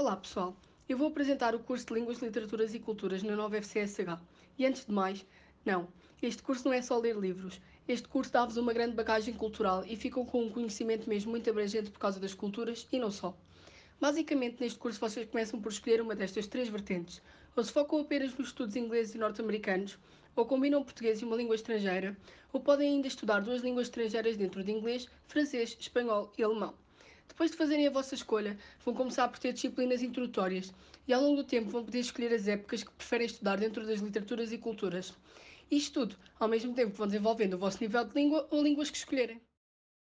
Olá pessoal, eu vou apresentar o curso de Línguas, Literaturas e Culturas na nova FCSH. E antes de mais, não, este curso não é só ler livros. Este curso dá-vos uma grande bagagem cultural e ficam com um conhecimento mesmo muito abrangente por causa das culturas e não só. Basicamente, neste curso vocês começam por escolher uma destas três vertentes. Ou se focam apenas nos estudos ingleses e norte-americanos, ou combinam português e uma língua estrangeira, ou podem ainda estudar duas línguas estrangeiras dentro de inglês, francês, espanhol e alemão. Depois de fazerem a vossa escolha, vão começar por ter disciplinas introdutórias e ao longo do tempo vão poder escolher as épocas que preferem estudar dentro das literaturas e culturas. Isto tudo, ao mesmo tempo que vão desenvolvendo o vosso nível de língua ou línguas que escolherem.